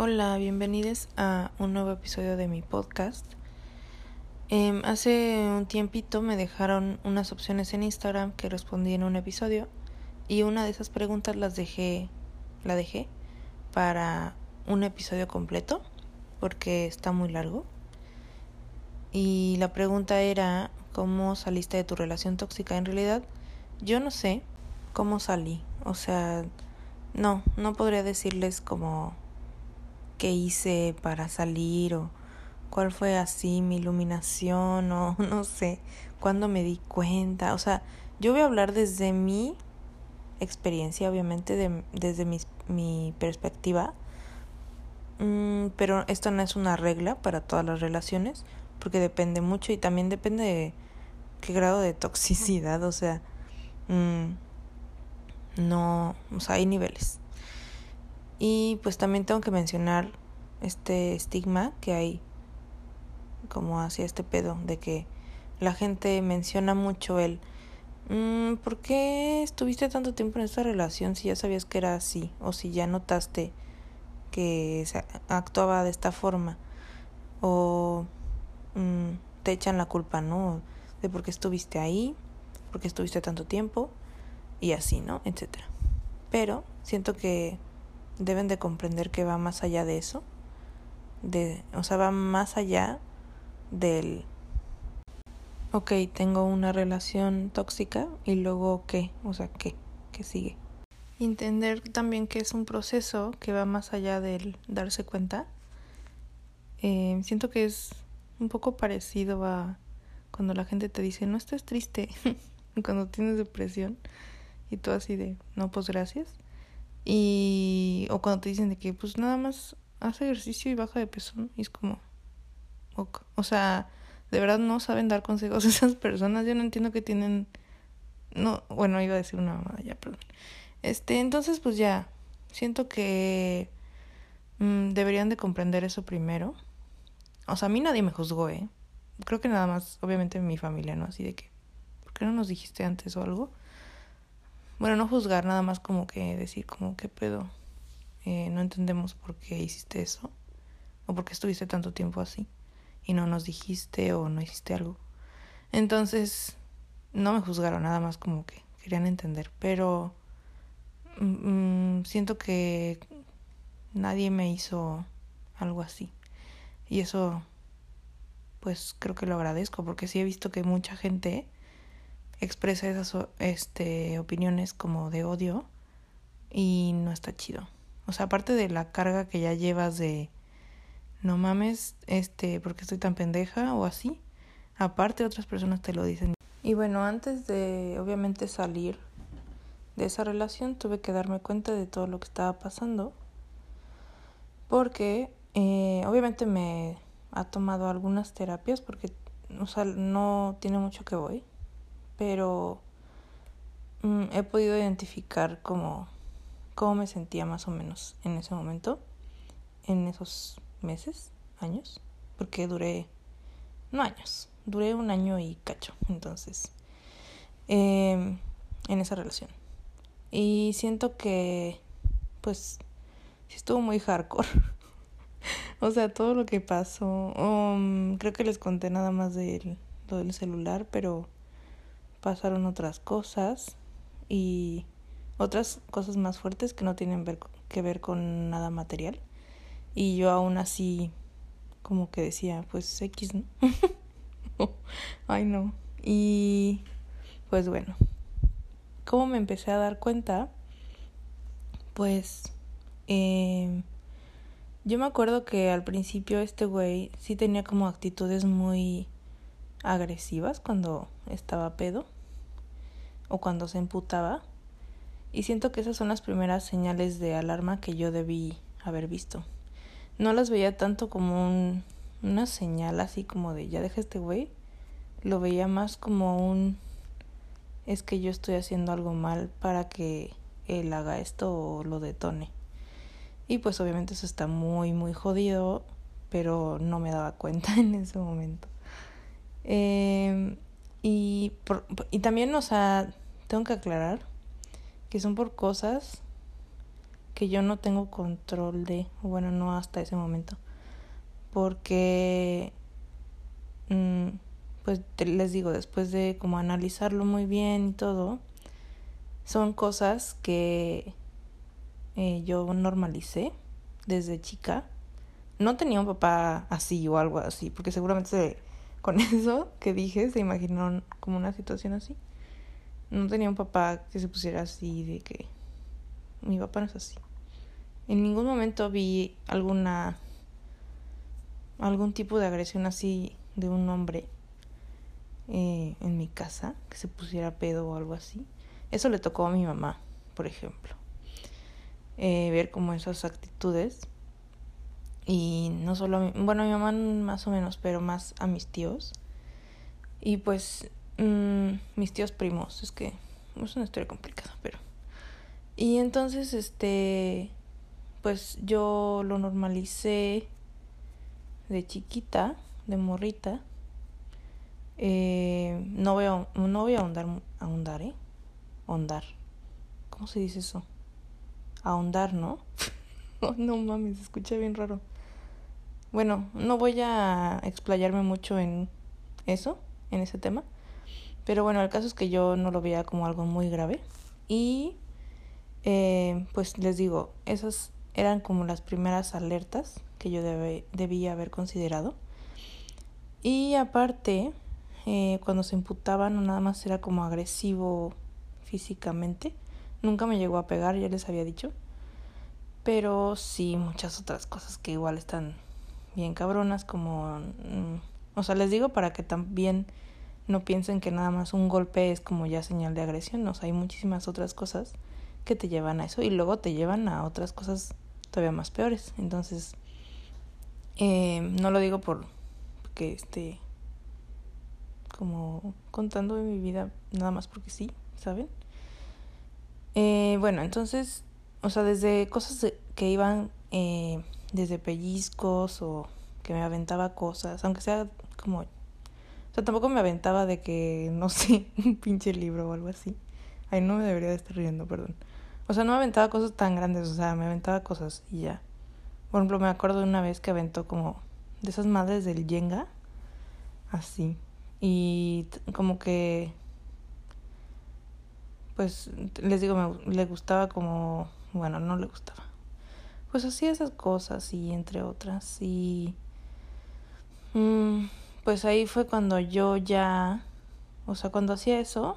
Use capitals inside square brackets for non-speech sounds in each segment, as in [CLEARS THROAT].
Hola, bienvenidos a un nuevo episodio de mi podcast. Eh, hace un tiempito me dejaron unas opciones en Instagram que respondí en un episodio y una de esas preguntas las dejé, la dejé para un episodio completo porque está muy largo. Y la pregunta era cómo saliste de tu relación tóxica. En realidad, yo no sé cómo salí. O sea, no, no podría decirles como qué hice para salir o cuál fue así mi iluminación [LAUGHS] o no sé, cuándo me di cuenta. O sea, yo voy a hablar desde mi experiencia, obviamente, de, desde mi, mi perspectiva. Mm, pero esto no es una regla para todas las relaciones, porque depende mucho y también depende de qué grado de toxicidad, o sea, mm, no, o sea, hay niveles. Y pues también tengo que mencionar este estigma que hay como hacia este pedo de que la gente menciona mucho el mmm, ¿por qué estuviste tanto tiempo en esta relación si ya sabías que era así o si ya notaste que se actuaba de esta forma o mmm, te echan la culpa, ¿no? De por qué estuviste ahí, por qué estuviste tanto tiempo y así, ¿no? etcétera. Pero siento que deben de comprender que va más allá de eso. De, o sea, va más allá del ok, tengo una relación tóxica y luego qué, o sea, qué, qué sigue. Entender también que es un proceso que va más allá del darse cuenta. Eh, siento que es un poco parecido a cuando la gente te dice no estés triste, [LAUGHS] cuando tienes depresión y tú así de no, pues gracias. Y, o cuando te dicen de que pues nada más haz ejercicio y baja de peso, y es como, o sea, de verdad no saben dar consejos a [LAUGHS] esas personas, yo no entiendo que tienen, no, bueno, iba a decir una mamada ya, perdón. Este, entonces pues ya, siento que mm, deberían de comprender eso primero. O sea, a mí nadie me juzgó, ¿eh? Creo que nada más, obviamente mi familia, ¿no? Así de que, ¿por qué no nos dijiste antes o algo? Bueno, no juzgar, nada más como que decir como, ¿qué pedo? Eh, no entendemos por qué hiciste eso o por qué estuviste tanto tiempo así y no nos dijiste o no hiciste algo. Entonces, no me juzgaron, nada más como que querían entender, pero mm, siento que nadie me hizo algo así. Y eso, pues creo que lo agradezco, porque sí he visto que mucha gente expresa esas este, opiniones como de odio y no está chido. O sea, aparte de la carga que ya llevas de no mames, este, porque estoy tan pendeja o así, aparte otras personas te lo dicen. Y bueno, antes de obviamente salir de esa relación tuve que darme cuenta de todo lo que estaba pasando porque eh, obviamente me ha tomado algunas terapias porque o sea, no tiene mucho que voy pero mm, he podido identificar cómo, cómo me sentía más o menos en ese momento, en esos meses, años, porque duré, no años, duré un año y cacho, entonces, em, en esa relación. Y siento que, pues, estuvo muy hardcore. [LAUGHS] o sea, todo lo que pasó, um, creo que les conté nada más de lo del celular, pero pasaron otras cosas y otras cosas más fuertes que no tienen que ver con nada material. Y yo aún así como que decía, pues X, ¿no? [LAUGHS] Ay, no. Y pues bueno, ¿cómo me empecé a dar cuenta? Pues eh, yo me acuerdo que al principio este güey sí tenía como actitudes muy agresivas cuando estaba pedo o cuando se emputaba. Y siento que esas son las primeras señales de alarma que yo debí haber visto. No las veía tanto como un, una señal así como de ya deja este güey. Lo veía más como un es que yo estoy haciendo algo mal para que él haga esto o lo detone. Y pues obviamente eso está muy, muy jodido, pero no me daba cuenta [LAUGHS] en ese momento. Eh, y, por, y también, o sea, tengo que aclarar que son por cosas que yo no tengo control de, bueno, no hasta ese momento, porque, mm, pues les digo, después de como analizarlo muy bien y todo, son cosas que eh, yo normalicé desde chica. No tenía un papá así o algo así, porque seguramente con [LAUGHS] eso que dije se imaginó como una situación así. No tenía un papá que se pusiera así de que mi papá no es así. En ningún momento vi alguna algún tipo de agresión así de un hombre eh, en mi casa que se pusiera pedo o algo así. Eso le tocó a mi mamá, por ejemplo. Eh, ver como esas actitudes. Y no solo a mi, bueno, a mi mamá más o menos, pero más a mis tíos. Y pues mm, mis tíos primos, es que es una historia complicada, pero... Y entonces, este, pues yo lo normalicé de chiquita, de morrita. Eh, no voy a, no voy a ahondar, ahondar, ¿eh? Ahondar. ¿Cómo se dice eso? Ahondar, ¿no? [LAUGHS] no mames, se escucha bien raro. Bueno, no voy a explayarme mucho en eso, en ese tema. Pero bueno, el caso es que yo no lo veía como algo muy grave. Y eh, pues les digo, esas eran como las primeras alertas que yo debía haber considerado. Y aparte, eh, cuando se imputaban, no nada más era como agresivo físicamente. Nunca me llegó a pegar, ya les había dicho. Pero sí, muchas otras cosas que igual están bien cabronas, como... Mm, o sea, les digo para que también no piensen que nada más un golpe es como ya señal de agresión. O sea, hay muchísimas otras cosas que te llevan a eso y luego te llevan a otras cosas todavía más peores. Entonces, eh, no lo digo por que esté como contando de mi vida nada más porque sí, ¿saben? Eh, bueno, entonces, o sea, desde cosas que iban eh, desde pellizcos o que me aventaba cosas, aunque sea como... O sea, tampoco me aventaba de que, no [LAUGHS] sé, un pinche libro o algo así. Ay, no me debería de estar riendo, perdón. O sea, no me aventaba cosas tan grandes, o sea, me aventaba cosas y ya. Por ejemplo, me acuerdo de una vez que aventó como de esas madres del Jenga, así. Y como que, pues, les digo, me, le gustaba como, bueno, no le gustaba. Pues hacía esas cosas y entre otras. Y, mm, pues ahí fue cuando yo ya, o sea, cuando hacía eso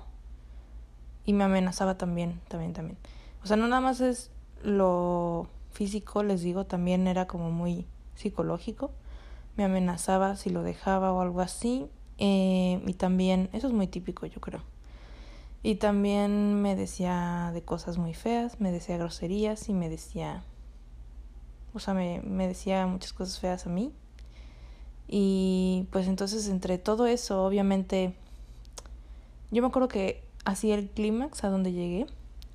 y me amenazaba también, también, también. O sea, no nada más es lo físico, les digo, también era como muy psicológico. Me amenazaba si lo dejaba o algo así. Eh, y también, eso es muy típico, yo creo. Y también me decía de cosas muy feas, me decía groserías y me decía, o sea, me, me decía muchas cosas feas a mí. Y pues entonces entre todo eso, obviamente, yo me acuerdo que así el clímax a donde llegué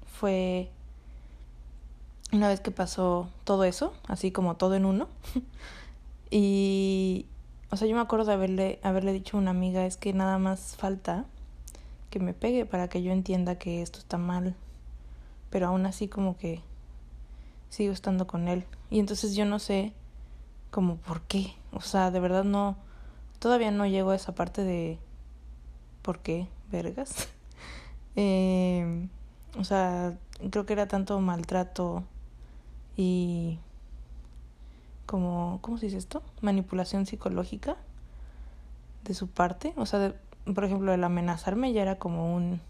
fue una vez que pasó todo eso, así como todo en uno. [LAUGHS] y, o sea, yo me acuerdo de haberle, haberle dicho a una amiga, es que nada más falta que me pegue para que yo entienda que esto está mal. Pero aún así como que sigo estando con él. Y entonces yo no sé como por qué. O sea, de verdad no, todavía no llego a esa parte de por qué, vergas. [LAUGHS] eh, o sea, creo que era tanto maltrato y como, ¿cómo se dice esto? Manipulación psicológica de su parte. O sea, por ejemplo, el amenazarme ya era como un,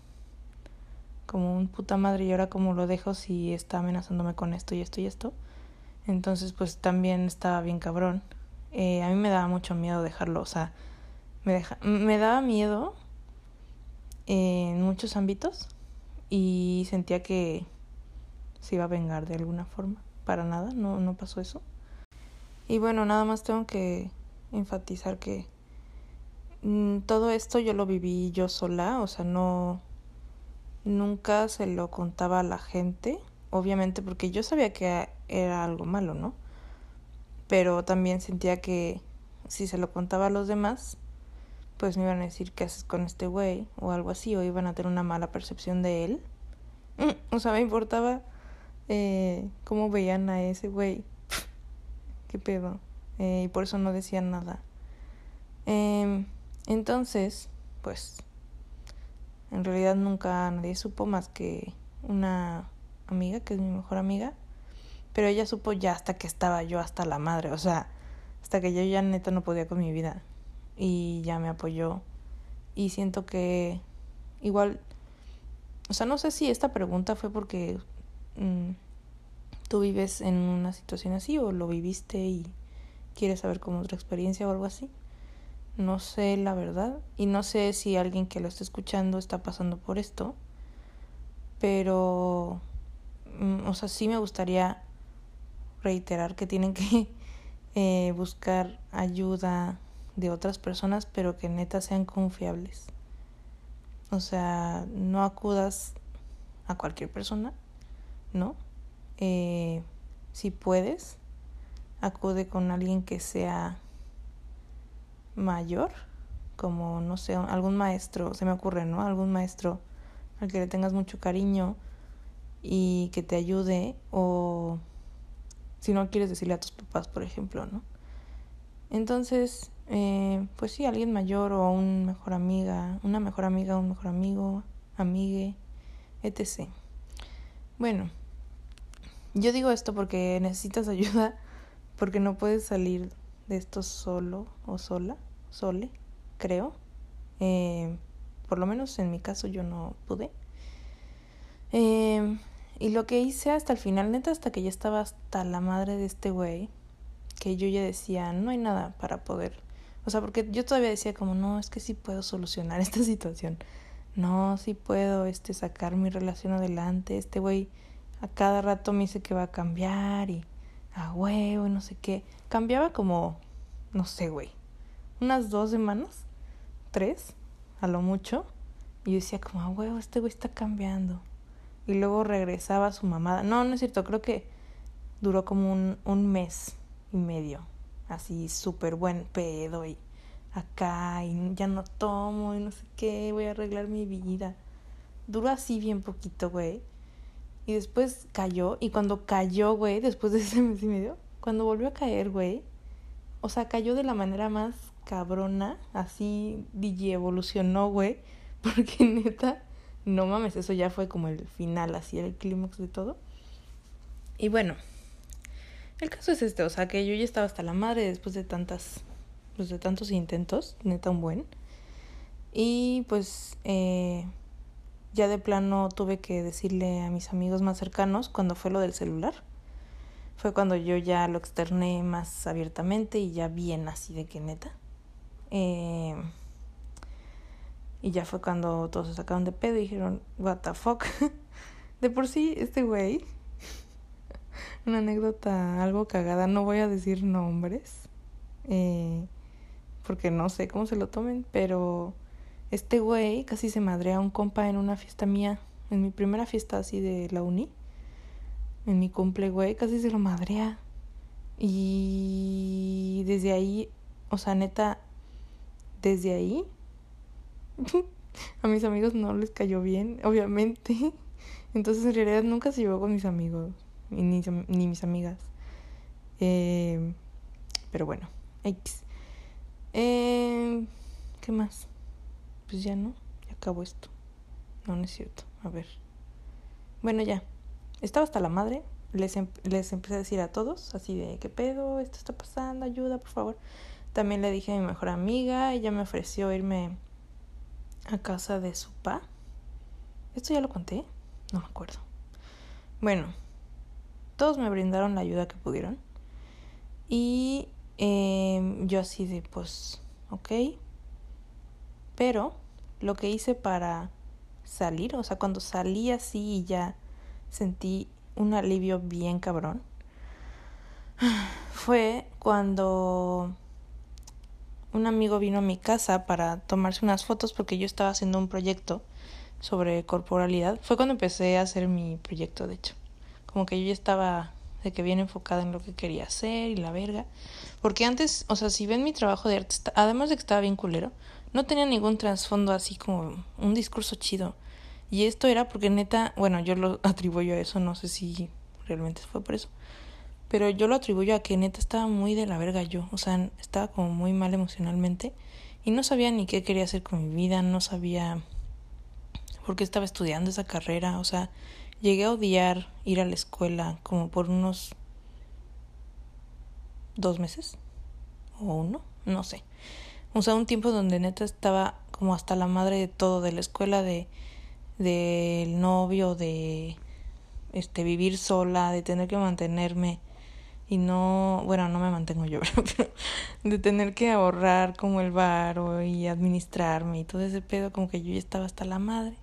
como un puta madre y ahora como lo dejo si está amenazándome con esto y esto y esto. Entonces, pues también estaba bien cabrón. Eh, a mí me daba mucho miedo dejarlo, o sea, me, deja, me daba miedo en muchos ámbitos y sentía que se iba a vengar de alguna forma para nada, no, no pasó eso. Y bueno, nada más tengo que enfatizar que mm, todo esto yo lo viví yo sola, o sea, no, nunca se lo contaba a la gente, obviamente porque yo sabía que era algo malo, ¿no? Pero también sentía que si se lo contaba a los demás, pues me iban a decir qué haces con este güey o algo así, o iban a tener una mala percepción de él. Mm, o sea, me importaba eh, cómo veían a ese güey. [LAUGHS] ¿Qué pedo? Eh, y por eso no decían nada. Em, entonces, pues, en realidad nunca nadie supo más que una amiga, que es mi mejor amiga. Pero ella supo ya hasta que estaba yo hasta la madre, o sea, hasta que yo ya neta no podía con mi vida. Y ya me apoyó. Y siento que igual, o sea, no sé si esta pregunta fue porque mm, tú vives en una situación así o lo viviste y quieres saber como otra experiencia o algo así. No sé la verdad y no sé si alguien que lo está escuchando está pasando por esto, pero, mm, o sea, sí me gustaría reiterar que tienen que [LAUGHS] eh, buscar ayuda de otras personas, pero que neta sean confiables. O sea, no acudas a cualquier persona, ¿no? Eh, si puedes, acude con alguien que sea mayor, como, no sé, algún maestro, se me ocurre, ¿no? Algún maestro al que le tengas mucho cariño y que te ayude o si no quieres decirle a tus papás, por ejemplo, ¿no? Entonces, eh, pues sí, alguien mayor o un mejor amiga, una mejor amiga, un mejor amigo, amigue, etc. Bueno, yo digo esto porque necesitas [LAUGHS] ayuda, porque no puedes salir de esto solo o sola, sole, creo. Eh, por lo menos en mi caso yo no pude. Eh, y lo que hice hasta el final, neta, hasta que ya estaba hasta la madre de este güey, que yo ya decía, no hay nada para poder o sea, porque yo todavía decía como, no, es que sí puedo solucionar [LAUGHS] esta situación. No, sí puedo este sacar mi relación adelante. Este güey a cada rato me dice que va a cambiar y a huevo y no sé qué. Cambiaba como, no sé, güey, unas dos semanas, tres, a lo mucho. Y yo decía como, a huevo, este güey está cambiando. Y luego regresaba a su mamada. No, no es cierto, creo que duró como un, un mes y medio así súper buen pedo y acá y ya no tomo y no sé qué, voy a arreglar mi vida. Duró así bien poquito, güey. Y después cayó y cuando cayó, güey, después de ese mes y medio, cuando volvió a caer, güey, o sea, cayó de la manera más cabrona, así DJ evolucionó, güey, [LAUGHS] porque neta, no mames, eso ya fue como el final, así el clímax de todo. Y bueno, el caso es este, o sea, que yo ya estaba hasta la madre después de tantas, pues de tantos intentos, neta un buen. Y pues eh, ya de plano tuve que decirle a mis amigos más cercanos cuando fue lo del celular. Fue cuando yo ya lo externé más abiertamente y ya bien así de que neta. Eh, y ya fue cuando todos se sacaron de pedo y dijeron, what the fuck. [LAUGHS] de por sí, este güey [LAUGHS] una anécdota algo cagada. No voy a decir nombres. Eh, porque no sé cómo se lo tomen. Pero este güey casi se madrea a un compa en una fiesta mía. En mi primera fiesta así de la uni. En mi cumple, güey. Casi se lo madrea. Y desde ahí, o sea, neta, desde ahí, [LAUGHS] a mis amigos no les cayó bien, obviamente. [LAUGHS] Entonces en realidad nunca se llevó con mis amigos ni, ni mis amigas. Eh, pero bueno, X. Eh, ¿Qué más? Pues ya no, ya acabó esto. No, no es cierto. A ver. Bueno, ya. Estaba hasta la madre. Les, em, les empecé a decir a todos, así de, ¿qué pedo? Esto está pasando, ayuda, por favor. También le dije a mi mejor amiga, ella me ofreció irme a casa de su pa. ¿Esto ya lo conté? No me acuerdo. Bueno, todos me brindaron la ayuda que pudieron. Y eh, yo así de, pues, ok. Pero lo que hice para salir, o sea, cuando salí así y ya sentí un alivio bien cabrón, [SIGHS] fue cuando un amigo vino a mi casa para tomarse unas fotos porque yo estaba haciendo un proyecto sobre corporalidad. Fue cuando empecé a hacer mi proyecto, de hecho como que yo ya estaba de que bien enfocada en lo que quería hacer y la verga. Porque antes, o sea, si ven mi trabajo de arte, además de que estaba bien culero, no tenía ningún trasfondo así como un discurso chido. Y esto era porque neta, bueno, yo lo [LAUGHS] atribuyo a eso, no sé si realmente fue por eso. Pero yo lo atribuyo a que neta estaba muy de la verga yo, o sea, estaba como muy mal emocionalmente y no sabía ni qué quería hacer con mi vida, no sabía por qué estaba estudiando esa carrera, o sea, llegué a odiar ir a la escuela como por unos dos meses o uno, no sé. O sea, un tiempo donde neta estaba como hasta la madre de todo, de la escuela, de del novio, de este vivir sola, de tener que mantenerme y no, bueno, no me mantengo yo, [LAUGHS] pero de tener que ahorrar como el bar y administrarme y todo ese pedo, como que yo ya estaba hasta la madre.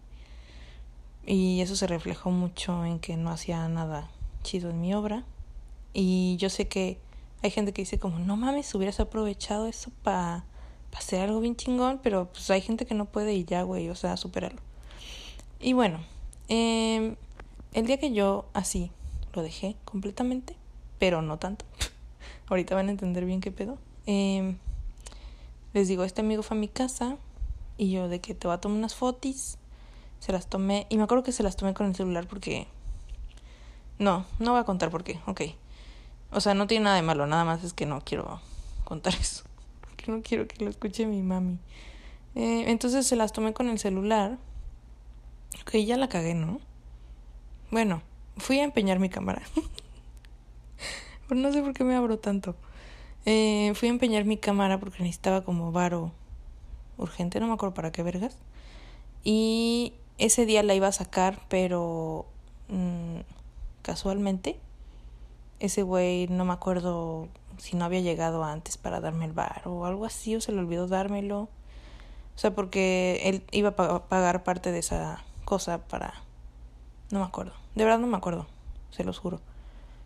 Y eso se reflejó mucho en que no hacía nada chido en mi obra. Y yo sé que hay gente que dice como, no mames, hubieras aprovechado eso para pa hacer algo bien chingón, pero pues hay gente que no puede y ya, güey, o sea, superarlo. Y bueno, eh, el día que yo así lo dejé completamente, pero no tanto. [LAUGHS] Ahorita van a entender bien qué pedo. Eh, les digo, este amigo fue a mi casa y yo de que te voy a tomar unas fotos. Se las tomé y me acuerdo que se las tomé con el celular porque... No, no voy a contar por qué, ok. O sea, no tiene nada de malo, nada más es que no quiero contar [LAUGHS] eso. Porque no quiero que lo escuche mi mami. Eh, entonces se las tomé con el celular. Ok, ya la cagué, ¿no? Bueno, fui a empeñar mi cámara. [LAUGHS] no sé por qué me abro tanto. Eh, fui a empeñar mi cámara porque necesitaba como varo urgente, no me acuerdo para qué vergas. Y ese día la iba a sacar, pero mm, casualmente ese güey no me acuerdo si no había llegado antes para darme el bar o algo así o se le olvidó dármelo. O sea, porque él iba a pagar parte de esa cosa para... No me acuerdo. De verdad no me acuerdo, se los juro.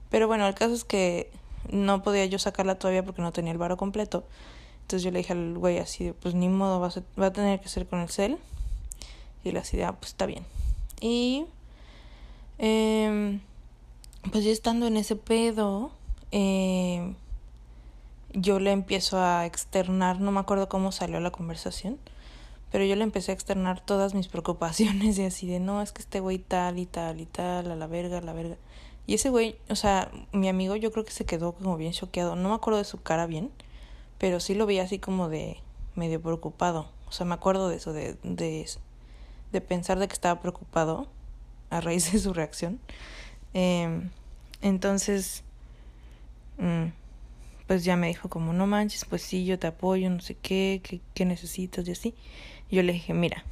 Pero bueno, el caso es que no podía yo sacarla todavía porque no tenía el varo completo. Entonces yo le dije al güey así pues ni modo, va a, va a tener que ser con el cel. Y le así ah, pues está bien. Y eh, pues ya estando en ese pedo, eh, yo le empiezo a externar, no me acuerdo cómo salió la conversación, pero yo le empecé a externar todas mis preocupaciones [LAUGHS] y así de, no, es que este güey tal y tal y tal, a la verga, a la verga. Y ese güey, o sea, mi amigo yo creo que se quedó como bien choqueado. No me acuerdo de su cara bien, pero sí lo vi así como de medio preocupado. O sea, me acuerdo de eso, de, de, de pensar de que estaba preocupado a raíz de su reacción. Eh, entonces, mm, pues ya me dijo como, no manches, pues sí, yo te apoyo, no sé qué, qué, qué necesitas y así. Yo le dije, mira,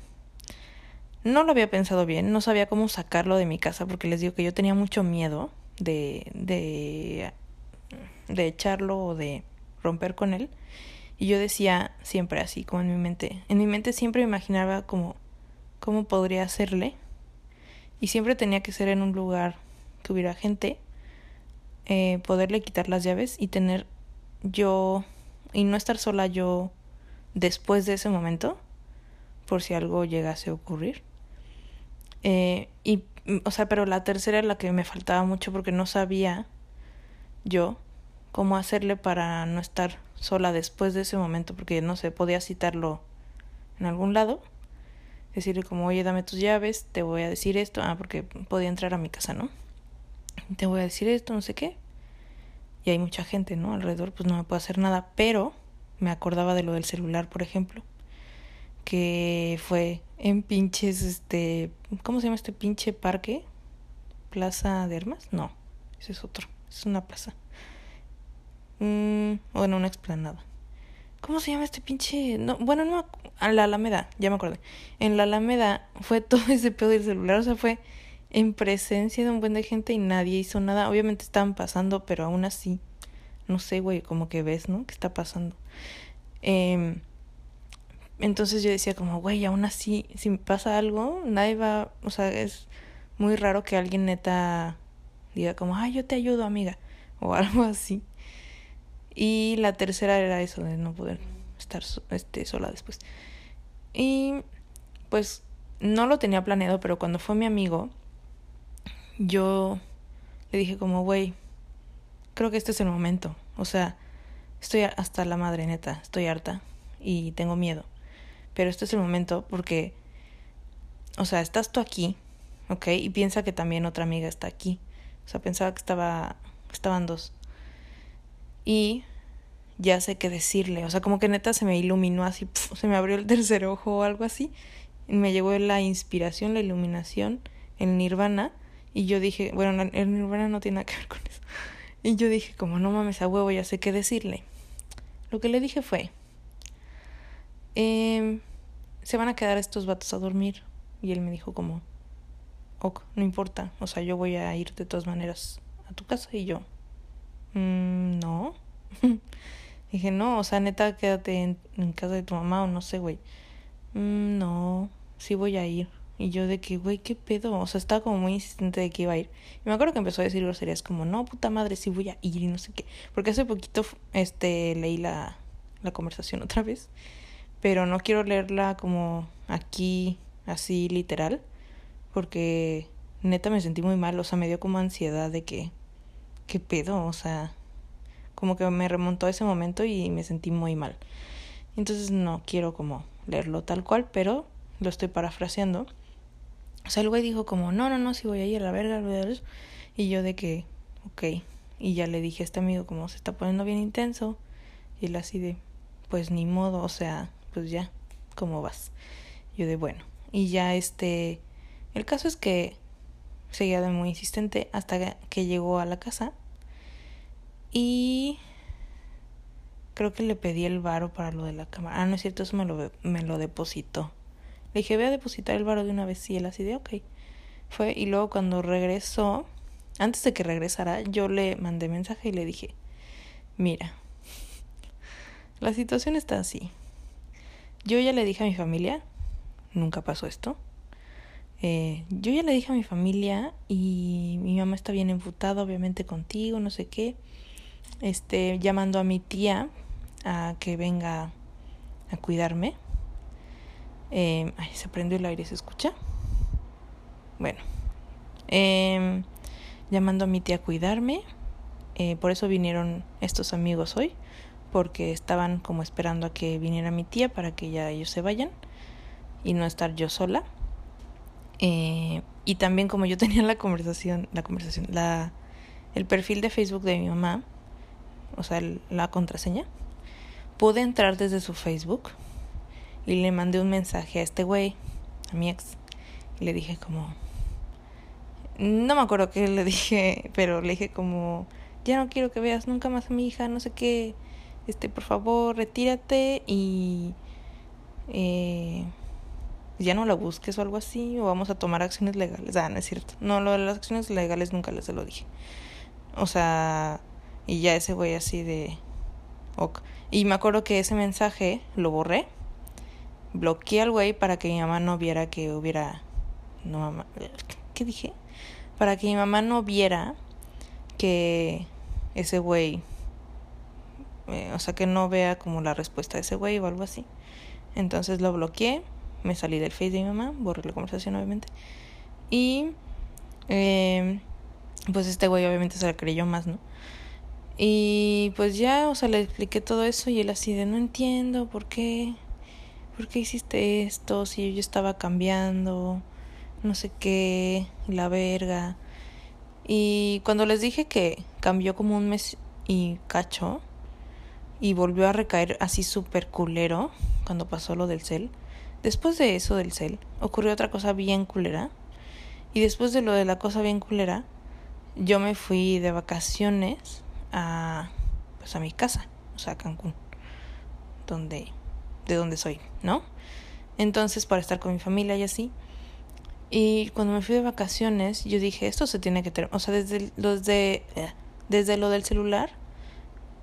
no lo había pensado bien, no sabía cómo sacarlo de mi casa porque les digo que yo tenía mucho miedo de, de, de echarlo o de romper con él. Y yo decía siempre así, como en mi mente. En mi mente siempre me imaginaba como cómo podría hacerle. Y siempre tenía que ser en un lugar que hubiera gente, eh, poderle quitar las llaves y tener yo, y no estar sola yo después de ese momento, por si algo llegase a ocurrir. Eh, y, o sea, pero la tercera es la que me faltaba mucho porque no sabía yo cómo hacerle para no estar sola después de ese momento, porque no sé, podía citarlo en algún lado, decirle como, oye, dame tus llaves, te voy a decir esto, ah, porque podía entrar a mi casa, ¿no? Te voy a decir esto, no sé qué. Y hay mucha gente, ¿no? Alrededor, pues no me puedo hacer nada, pero me acordaba de lo del celular, por ejemplo, que fue en pinches, este, ¿cómo se llama este pinche parque? Plaza de Armas, no, ese es otro, es una plaza. Mm, bueno, una explanada. ¿Cómo se llama este pinche? No, bueno, no, a la Alameda, ya me acordé. En la Alameda fue [LAUGHS] todo ese pedo del celular, o sea, fue en presencia de un buen de gente y nadie hizo nada. Obviamente estaban pasando, pero aún así, no sé, güey, como que ves, ¿no? ¿Qué está pasando? Eh, entonces yo decía como, güey, aún así, si pasa algo, nadie va, o sea, es muy raro que alguien neta diga como, ay, yo te ayudo, amiga, o [LAUGHS] algo así. Y la tercera era eso de no poder estar este, sola después. Y pues no lo tenía planeado, pero cuando fue mi amigo, yo le dije como, güey, creo que este es el momento. O sea, estoy hasta la madre neta, estoy harta y tengo miedo pero este es el momento porque, o sea, estás tú aquí, ¿ok? Y piensa que también otra amiga está aquí. O sea, pensaba que estaba, estaban dos. Y ya sé qué decirle. O sea, como que neta se me iluminó así, se me abrió el tercer ojo o algo así. Y me llegó la inspiración, la iluminación, el nirvana. Y yo dije, bueno, el nirvana no tiene nada que ver con eso. Y yo dije, como no mames a huevo, ya sé qué decirle. Lo que le dije fue, eh, se van a quedar estos vatos a dormir. Y él me dijo como, ok, no importa, o sea, yo voy a ir de todas maneras a tu casa. Y yo, mmm, no. [LAUGHS] Dije, no, o sea, neta, quédate en, casa de tu mamá o no sé, güey. Mm, no, sí voy a ir. Y yo de que, güey, ¿qué pedo? O sea, estaba como muy insistente de que iba a ir. Y me acuerdo que empezó a decir groserías como, no, puta madre, sí voy a ir y no sé qué. Porque hace poquito, este, leí la, la conversación [LAUGHS] otra vez. Pero no quiero leerla como aquí, así, literal. Porque neta me sentí muy mal. O sea, me dio como ansiedad de que, ¿qué pedo? O sea, como que me remontó a ese momento y me sentí muy mal. Entonces no quiero como leerlo tal cual, pero lo estoy parafraseando. O sea, el güey dijo como, no, no, no, si voy a ir a la verga, y yo de que, ok, y ya le dije a este amigo como se está poniendo bien intenso, y él así de, pues ni modo, o sea, pues ya, ¿cómo vas? Yo de, bueno, y ya este, el caso es que seguía de muy insistente hasta que llegó a la casa y creo que le pedí el varo para lo de la cámara. Ah, no es cierto, eso me lo, me lo depositó. Le dije, voy a depositar el varo de una vez y él así de, ok. Fue y luego cuando regresó, antes de que regresara, yo le mandé mensaje y le dije, mira, la situación está así. Yo ya le dije a mi familia, nunca pasó esto. Eh, yo ya le dije a mi familia y mi mamá está bien enfutada, obviamente contigo, no sé qué este, llamando a mi tía a que venga a cuidarme. Eh, ay, se prendió el aire, ¿se escucha? Bueno, eh, llamando a mi tía a cuidarme. Eh, por eso vinieron estos amigos hoy, porque estaban como esperando a que viniera mi tía para que ya ellos se vayan y no estar yo sola. Eh, y también como yo [LAUGHS] tenía la conversación, la conversación, la, el perfil de Facebook de mi mamá, o sea, la contraseña, pude entrar desde su Facebook y le mandé un mensaje a este güey, a mi ex, y le dije como, no me acuerdo qué le [LAUGHS] dije, pero le dije como, ya no quiero que veas nunca más a mi hija, no sé qué, este, por favor, retírate y eh, ya no la busques o algo así, o vamos a tomar acciones legales. Ah, no es cierto. No, lo de las acciones legales nunca les lo dije. O sea, y ya ese güey así de... Ok. Y me acuerdo que ese mensaje lo borré. Bloqueé al güey para que mi mamá no viera que hubiera... No, mamá... ¿Qué dije? Para que mi mamá no viera que ese güey... Eh, o sea, que no vea como la respuesta de ese güey o algo así. Entonces lo bloqueé. Me salí del face de mi mamá. Borré la conversación, obviamente. Y... Eh, pues este güey obviamente se la creyó más, ¿no? Y pues ya, o sea, le expliqué todo eso y él así de no entiendo por qué, por qué hiciste esto, si yo estaba cambiando, no sé qué, la verga. Y cuando les dije que cambió como un mes y cacho y volvió a recaer así súper culero cuando pasó lo del cel, después de eso del cel ocurrió otra cosa bien culera. Y después de lo de la cosa bien culera, yo me fui de vacaciones a pues a mi casa, o sea, a Cancún, donde de donde soy, ¿no? Entonces, para estar con mi familia y así. Y cuando me fui de vacaciones, yo dije, esto se tiene que tener, o sea, desde eh, desde lo del celular,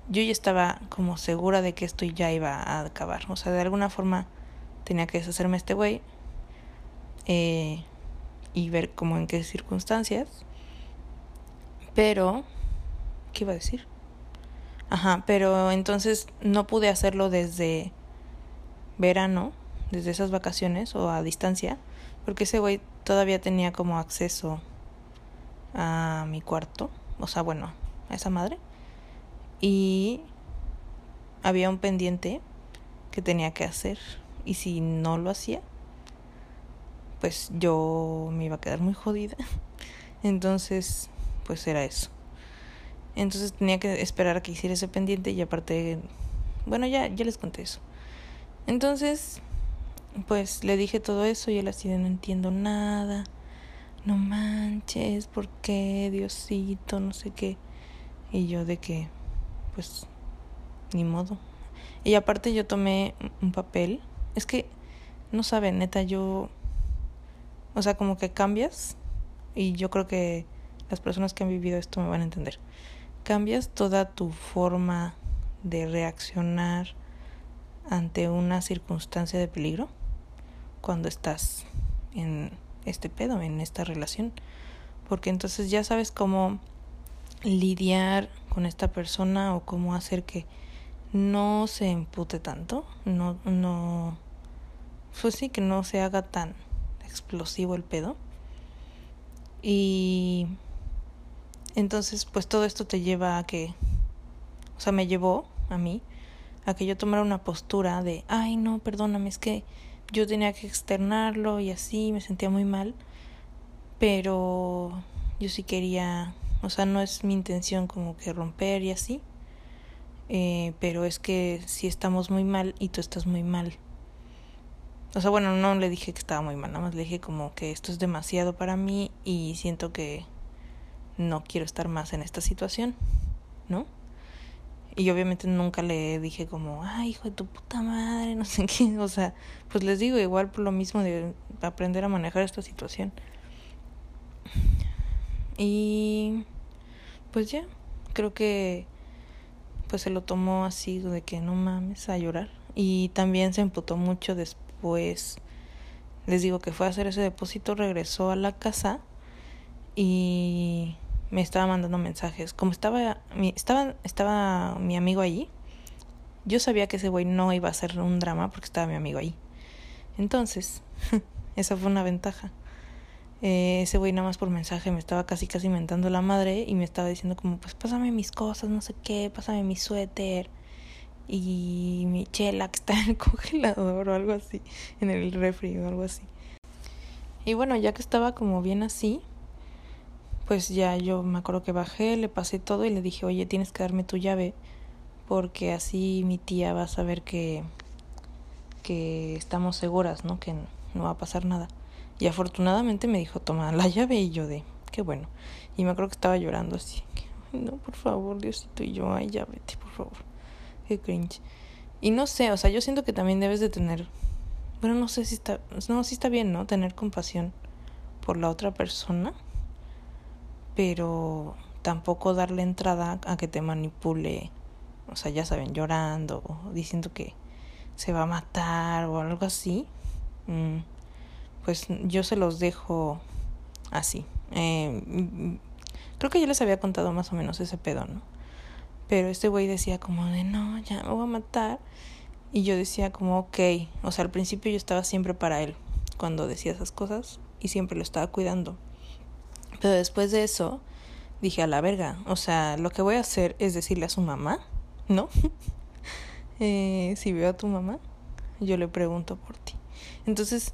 yo ya estaba como segura de que esto ya iba a acabar, o sea, de alguna forma tenía que deshacerme este güey eh, y ver como en qué circunstancias. Pero ¿Qué iba a decir? Ajá, pero entonces no pude hacerlo desde verano, desde esas vacaciones o a distancia, porque ese güey todavía tenía como acceso a mi cuarto, o sea, bueno, a esa madre. Y había un pendiente que tenía que hacer y si no lo hacía, pues yo me iba a quedar muy jodida. [LAUGHS] Entonces pues era eso. Entonces tenía que esperar a que hiciera ese pendiente y aparte, bueno, ya, ya les conté eso. Entonces, pues le dije todo eso y él así de no entiendo nada. No manches, ¿por qué? Diosito, no sé qué. Y yo de que, pues, ni modo. Y aparte yo tomé un papel. Es que, no saben, neta, yo... O sea, como que cambias. Y yo creo que las personas que han vivido esto me van a entender. Cambias toda tu forma de reaccionar ante una circunstancia de peligro cuando estás en este pedo, en esta relación. Porque entonces ya sabes cómo lidiar con esta persona o cómo hacer que no se empute tanto, no, no, pues sí, que no se haga tan explosivo el pedo. Y entonces, pues todo esto te lleva a que, o sea, me llevó a mí a que yo tomara una postura de, ay, no, perdóname, es que yo tenía que externarlo y así, me sentía muy mal, pero yo sí quería, o sea, no es mi intención como que romper y así, eh, pero es que si estamos muy mal y tú estás muy mal. O sea, bueno, no le dije que estaba muy mal, nada más le dije como que esto es demasiado para mí y siento que no quiero estar más en esta situación, ¿no? Y obviamente nunca le dije como, ay, hijo de tu puta madre, [LAUGHS] no sé qué. O sea, pues les digo igual por lo mismo de aprender a manejar esta situación. Y pues ya, creo que pues se lo tomó así de que no mames a llorar. Y también se emputó mucho después. Les digo que fue a hacer ese depósito, regresó a la casa y me estaba mandando mensajes. Como estaba mi, estaba, estaba mi amigo allí, yo sabía que ese güey no iba a ser un drama porque estaba mi amigo ahí. Entonces, [LAUGHS] esa fue una ventaja. Eh, ese güey nada más por mensaje me estaba casi casi mentando la madre y me estaba diciendo como, pues pásame mis cosas, no sé qué, pásame mi suéter y mi chela que está en el [LAUGHS] congelador o algo así, en el refri o algo así. Y bueno, ya que estaba como bien así, pues ya yo me acuerdo que bajé, le pasé todo y le dije, oye, tienes que darme tu llave porque así mi tía va a saber que, que estamos seguras, ¿no? Que no va a pasar nada. Y afortunadamente me dijo, toma la llave y yo de, qué bueno. Y me acuerdo que estaba llorando así, no, por favor, Diosito, y yo, ay, ya vete, por favor. Qué cringe. Y no sé, o sea, yo siento que también debes de tener, bueno, no sé si está, no, si está bien, ¿no? Tener compasión por la otra persona pero tampoco darle entrada a que te manipule, o sea, ya saben, llorando o diciendo que se va a matar o algo así, mm, pues yo se los dejo así. Eh, creo que yo les había contado más o menos ese pedo, ¿no? Pero este güey decía como de, no, ya me voy a matar. Y yo decía como, ok, o sea, al principio yo estaba siempre para él cuando decía esas cosas y siempre lo estaba cuidando. Pero después de eso dije a la verga, o sea, lo que voy a hacer es decirle a su mamá, ¿no? [LAUGHS] eh, si veo a tu mamá, yo le pregunto por ti. Entonces,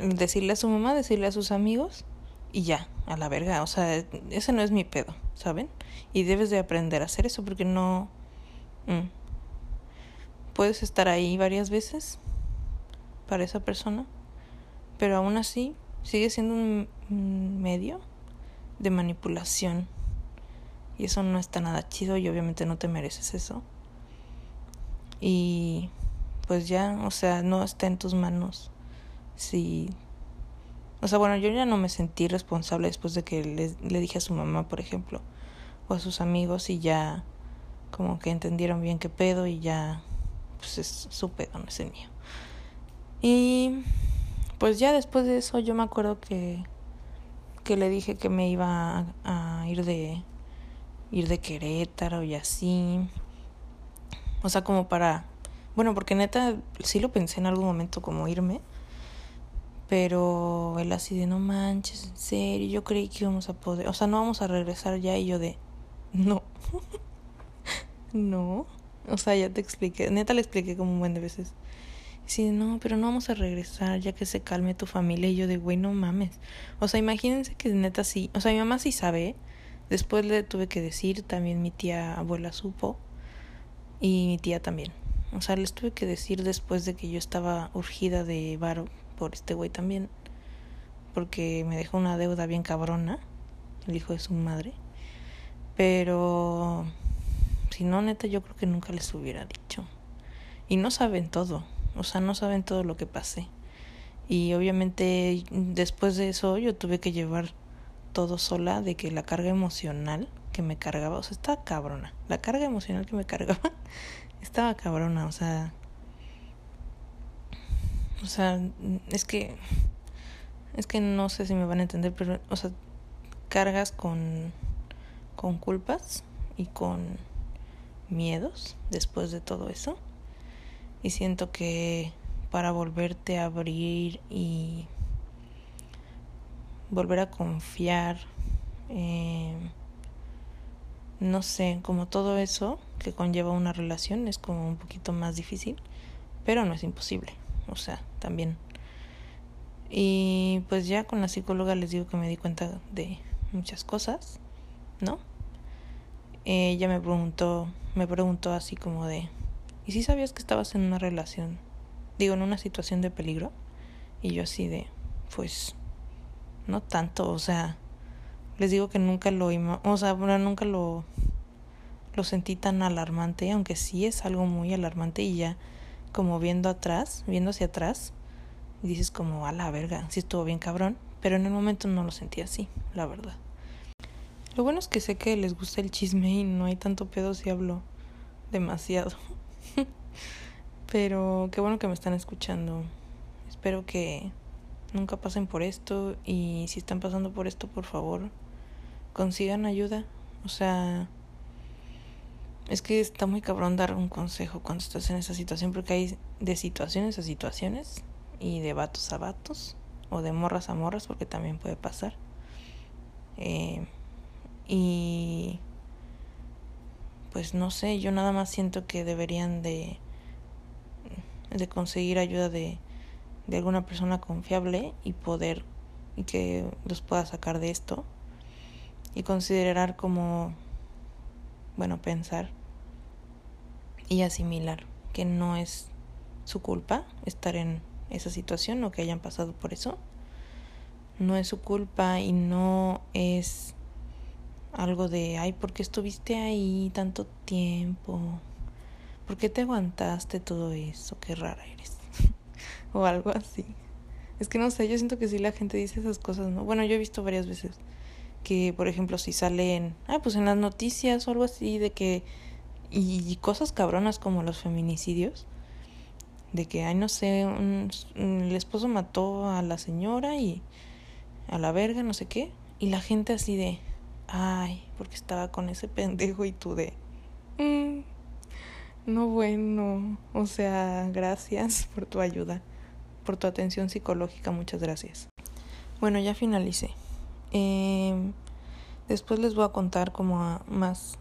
decirle a su mamá, decirle a sus amigos y ya, a la verga, o sea, ese no es mi pedo, ¿saben? Y debes de aprender a hacer eso porque no... Mm, puedes estar ahí varias veces para esa persona, pero aún así sigue siendo un medio de manipulación. Y eso no está nada chido y obviamente no te mereces eso. Y pues ya, o sea, no está en tus manos. Si... O sea, bueno, yo ya no me sentí responsable después de que le, le dije a su mamá, por ejemplo, o a sus amigos y ya como que entendieron bien qué pedo y ya, pues es su pedo, no es el mío. Y pues ya después de eso yo me acuerdo que que le dije que me iba a, ir de ir de Querétaro y así. O sea, como para bueno, porque neta sí lo pensé en algún momento como irme. Pero él así de no manches, en serio, yo creí que íbamos a poder, o sea, no vamos a regresar ya y yo de no. [LAUGHS] no. O sea, ya te expliqué, neta le expliqué como un buen de veces. Sí, no, pero no vamos a regresar ya que se calme tu familia. Y yo de, güey, no mames. O sea, imagínense que neta sí. O sea, mi mamá sí sabe Después le tuve que decir, también mi tía abuela supo y mi tía también. O sea, les tuve que decir después de que yo estaba urgida de varo este güey también, porque me dejó una deuda bien cabrona, el hijo de su madre. Pero si no, neta, yo creo que nunca les hubiera dicho. Y no saben todo, o sea, no saben todo lo que pasé. Y obviamente después de eso yo tuve que llevar todo sola de que la carga emocional que me cargaba, o sea, estaba cabrona. La carga emocional que me cargaba [LAUGHS] estaba cabrona, o sea, o sea, es que es que no sé si me van a entender, pero o sea, cargas con con culpas y con miedos después de todo eso. Y siento que para volverte a abrir y volver a confiar, eh, no sé, como todo eso que conlleva una relación es como un poquito más difícil, pero no es imposible, o sea, también. Y pues ya con la psicóloga les digo que me di cuenta de muchas cosas, ¿no? ella me preguntó, me preguntó así como de, ¿y si sabías que estabas en una relación? Digo, en una situación de peligro. Y yo así de, pues, no tanto, o sea, les digo que nunca lo, o sea, nunca lo, lo sentí tan alarmante, aunque sí es algo muy alarmante y ya como viendo atrás, viendo hacia atrás, dices como, a la verga, sí estuvo bien cabrón, pero en el momento no lo sentí así, la verdad. Lo bueno es que sé que les gusta el chisme y no hay tanto pedo si hablo demasiado. [LAUGHS] Pero qué bueno que me están escuchando. Espero que nunca pasen por esto y si están pasando por esto, por favor, consigan ayuda. O sea, es que está muy cabrón dar un consejo cuando estás en esa situación porque hay de situaciones a situaciones y de vatos a vatos o de morras a morras porque también puede pasar. Eh, y pues no sé, yo nada más siento que deberían de, de conseguir ayuda de, de alguna persona confiable y poder y que los pueda sacar de esto y considerar como bueno pensar y asimilar que no es su culpa estar en esa situación o que hayan pasado por eso no es su culpa y no es algo de, ay, ¿por qué estuviste ahí tanto tiempo? ¿Por qué te aguantaste todo eso? Qué rara eres. [LAUGHS] o algo así. Es que no sé, yo siento que sí la gente dice esas cosas, ¿no? Bueno, yo he visto varias veces que, por ejemplo, si salen, ah, pues en las noticias o algo así, de que, y, cosas cabronas como los feminicidios, de que, ay, no sé, el esposo mató a la señora y a la verga, no sé qué, y la gente así de, ay, porque estaba con ese pendejo y tú de, mm, no bueno, o sea, gracias por tu ayuda, por tu atención psicológica, muchas gracias. Bueno, ya finalicé. Em, después les voy a contar como más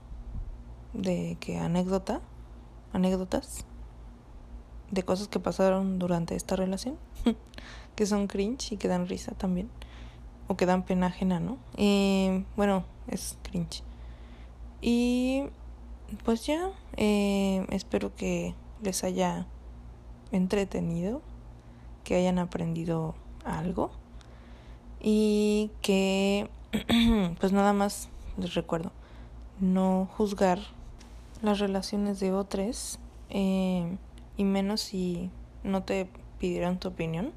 de que anécdota, anécdotas de cosas que pasaron durante esta relación, [LAUGHS] que son cringe y que dan risa también o que dan pena ¿no? Eh, bueno, es cringe. Y pues ya, eh, espero que les haya entretenido, que hayan aprendido algo y que [CLEARS THROAT] pues nada más les recuerdo, no juzgar las relaciones de otros eh, y menos si no te pidieron tu opinión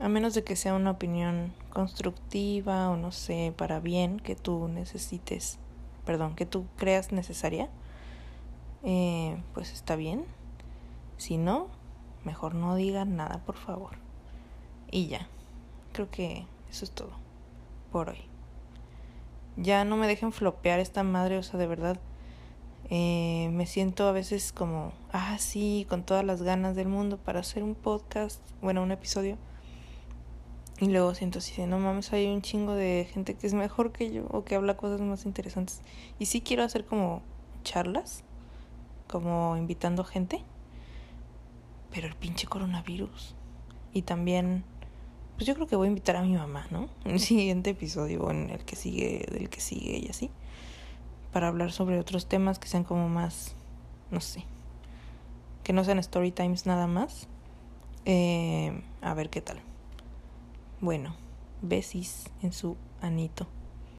a menos de que sea una opinión constructiva o no sé, para bien que tú necesites, perdón, que tú creas necesaria, eh, pues está bien. Si no, mejor no digan nada, por favor. Y ya, creo que eso es todo por hoy. Ya no me dejen flopear esta madre, o sea, de verdad. Eh, me siento a veces como, ah, sí, con todas las ganas del mundo para hacer un podcast, bueno, un episodio y luego siento así no mames, hay un chingo de gente que es mejor que yo o que habla cosas más interesantes. Y sí quiero hacer como charlas, como invitando gente. Pero el pinche coronavirus. Y también, pues yo creo que voy a invitar a mi mamá, ¿no? [LAUGHS] En el siguiente episodio en el que sigue, del que sigue y así. Para hablar sobre otros temas que sean como más, no sé, que no sean story times nada más. Eh, a ver qué tal. Bueno, besis en su anito.